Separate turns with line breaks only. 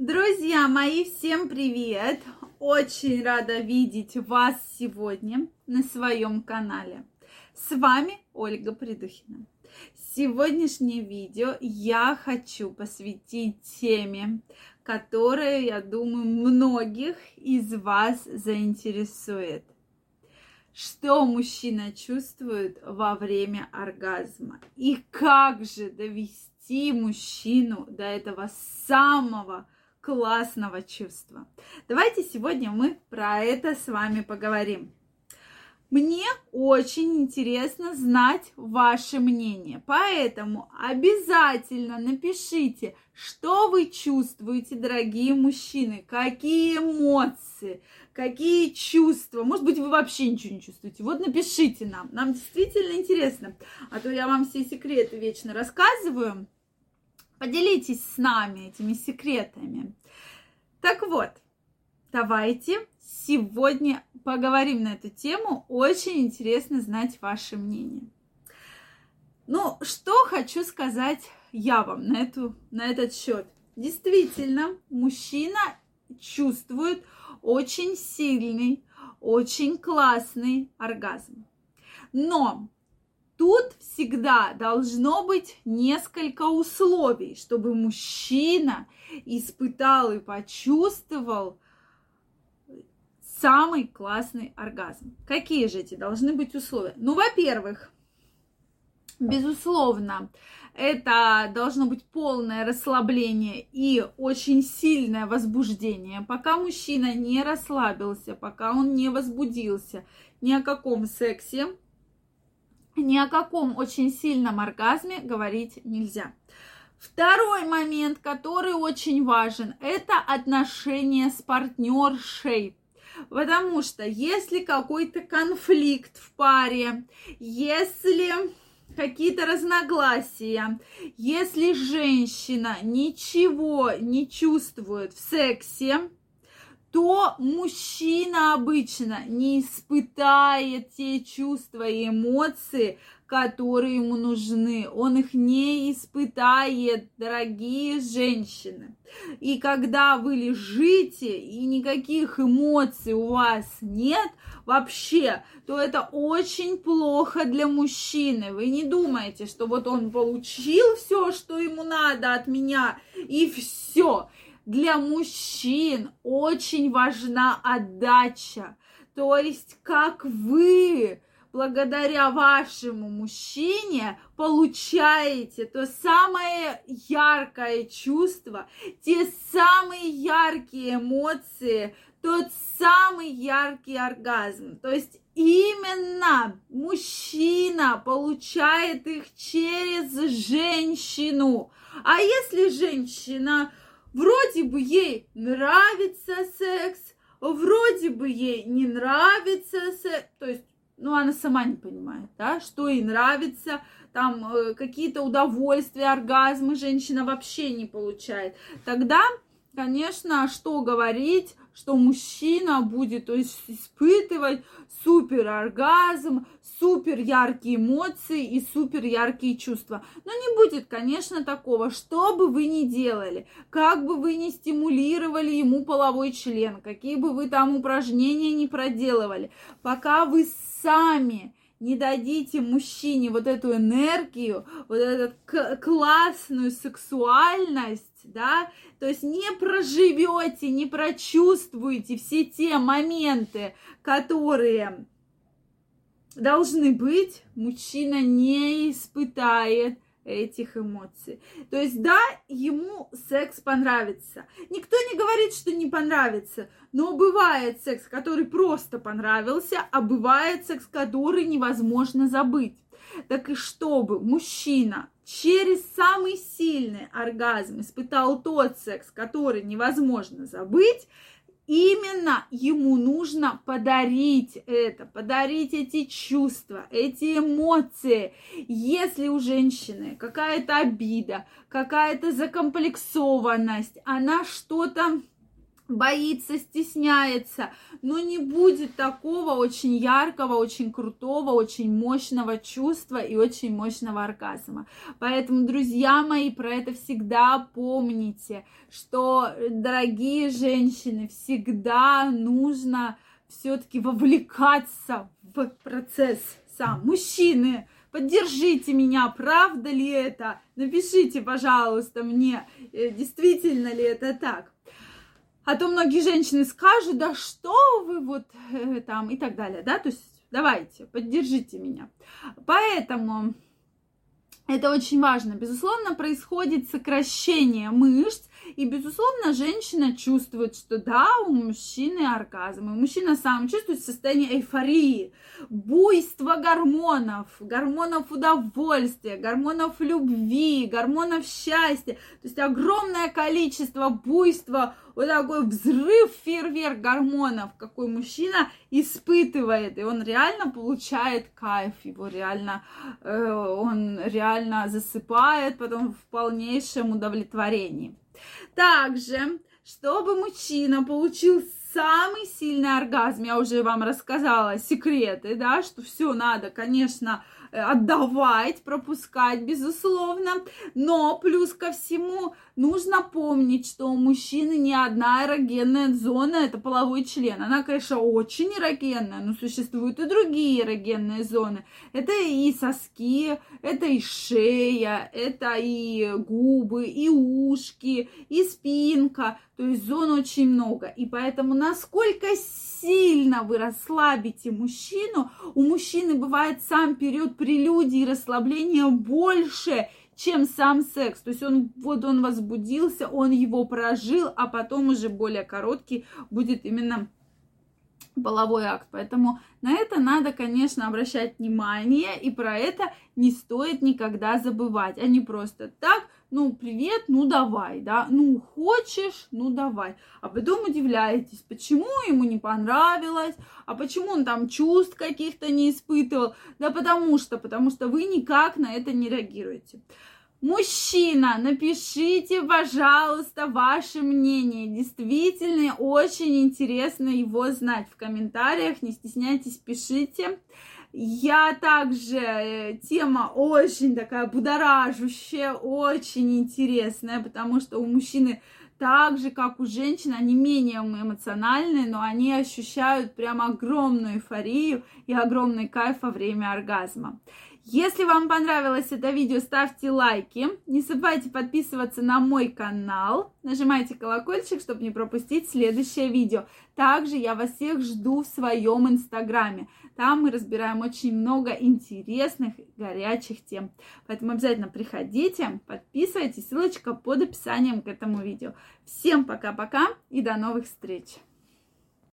Друзья мои, всем привет! Очень рада видеть вас сегодня на своем канале. С вами Ольга Придухина. Сегодняшнее видео я хочу посвятить теме, которая, я думаю, многих из вас заинтересует. Что мужчина чувствует во время оргазма и как же довести мужчину до этого самого классного чувства. Давайте сегодня мы про это с вами поговорим. Мне очень интересно знать ваше мнение, поэтому обязательно напишите, что вы чувствуете, дорогие мужчины, какие эмоции, какие чувства. Может быть, вы вообще ничего не чувствуете. Вот напишите нам, нам действительно интересно, а то я вам все секреты вечно рассказываю. Поделитесь с нами этими секретами. Так вот, давайте сегодня поговорим на эту тему. Очень интересно знать ваше мнение. Ну, что хочу сказать я вам на, эту, на этот счет. Действительно, мужчина чувствует очень сильный, очень классный оргазм. Но Тут всегда должно быть несколько условий, чтобы мужчина испытал и почувствовал самый классный оргазм. Какие же эти должны быть условия? Ну, во-первых, безусловно, это должно быть полное расслабление и очень сильное возбуждение. Пока мужчина не расслабился, пока он не возбудился, ни о каком сексе ни о каком очень сильном оргазме говорить нельзя. Второй момент, который очень важен, это отношения с партнершей. Потому что если какой-то конфликт в паре, если какие-то разногласия, если женщина ничего не чувствует в сексе, то мужчина обычно не испытает те чувства и эмоции, которые ему нужны. Он их не испытает, дорогие женщины. И когда вы лежите и никаких эмоций у вас нет вообще, то это очень плохо для мужчины. Вы не думаете, что вот он получил все, что ему надо от меня, и все для мужчин очень важна отдача. То есть, как вы благодаря вашему мужчине получаете то самое яркое чувство, те самые яркие эмоции, тот самый яркий оргазм. То есть именно мужчина получает их через женщину. А если женщина Вроде бы ей нравится секс, вроде бы ей не нравится секс. То есть, ну, она сама не понимает, да, что ей нравится, там э, какие-то удовольствия, оргазмы женщина вообще не получает. Тогда, конечно, что говорить, что мужчина будет то есть, испытывать супер оргазм, супер яркие эмоции и супер яркие чувства. Но не будет, конечно, такого, что бы вы ни делали, как бы вы ни стимулировали ему половой член, какие бы вы там упражнения не проделывали, пока вы сами не дадите мужчине вот эту энергию, вот эту классную сексуальность, да, то есть не проживете, не прочувствуете все те моменты, которые должны быть, мужчина не испытает этих эмоций. То есть, да, ему секс понравится. Никто не говорит, что не понравится, но бывает секс, который просто понравился, а бывает секс, который невозможно забыть. Так и чтобы мужчина через самый сильный оргазм испытал тот секс, который невозможно забыть, именно ему нужно подарить это, подарить эти чувства, эти эмоции. Если у женщины какая-то обида, какая-то закомплексованность, она что-то боится, стесняется, но не будет такого очень яркого, очень крутого, очень мощного чувства и очень мощного оргазма. Поэтому, друзья мои, про это всегда помните, что, дорогие женщины, всегда нужно все-таки вовлекаться в процесс сам. Мужчины, поддержите меня, правда ли это? Напишите, пожалуйста, мне, э, действительно ли это так. А то многие женщины скажут, да что вы вот э, там и так далее, да, то есть давайте, поддержите меня. Поэтому это очень важно. Безусловно, происходит сокращение мышц, и, безусловно, женщина чувствует, что да, у мужчины оргазм, и мужчина сам чувствует состояние эйфории, буйство гормонов, гормонов удовольствия, гормонов любви, гормонов счастья. То есть огромное количество буйства, вот такой взрыв, фейерверк гормонов, какой мужчина испытывает, и он реально получает кайф, его реально, э, он реально засыпает потом в полнейшем удовлетворении. Также, чтобы мужчина получил самый сильный оргазм, я уже вам рассказала секреты, да, что все надо, конечно, отдавать, пропускать, безусловно. Но плюс ко всему нужно помнить, что у мужчины не одна эрогенная зона, это половой член. Она, конечно, очень эрогенная, но существуют и другие эрогенные зоны. Это и соски, это и шея, это и губы, и ушки, и спинка. То есть зон очень много. И поэтому насколько сильно вы расслабите мужчину, у мужчины бывает сам период прелюдии расслабления больше, чем сам секс. То есть он, вот он возбудился, он его прожил, а потом уже более короткий будет именно половой акт. Поэтому на это надо, конечно, обращать внимание, и про это не стоит никогда забывать, а не просто так, ну, привет, ну давай, да, ну хочешь, ну давай. А потом удивляетесь, почему ему не понравилось, а почему он там чувств каких-то не испытывал. Да потому что, потому что вы никак на это не реагируете. Мужчина, напишите, пожалуйста, ваше мнение. Действительно, очень интересно его знать в комментариях. Не стесняйтесь, пишите. Я также, э, тема очень такая будоражущая, очень интересная, потому что у мужчины так же, как у женщин, они менее эмоциональные, но они ощущают прям огромную эйфорию и огромный кайф во время оргазма. Если вам понравилось это видео, ставьте лайки. Не забывайте подписываться на мой канал. Нажимайте колокольчик, чтобы не пропустить следующее видео. Также я вас всех жду в своем инстаграме. Там мы разбираем очень много интересных, горячих тем. Поэтому обязательно приходите, подписывайтесь. Ссылочка под описанием к этому видео. Всем пока-пока и до новых встреч!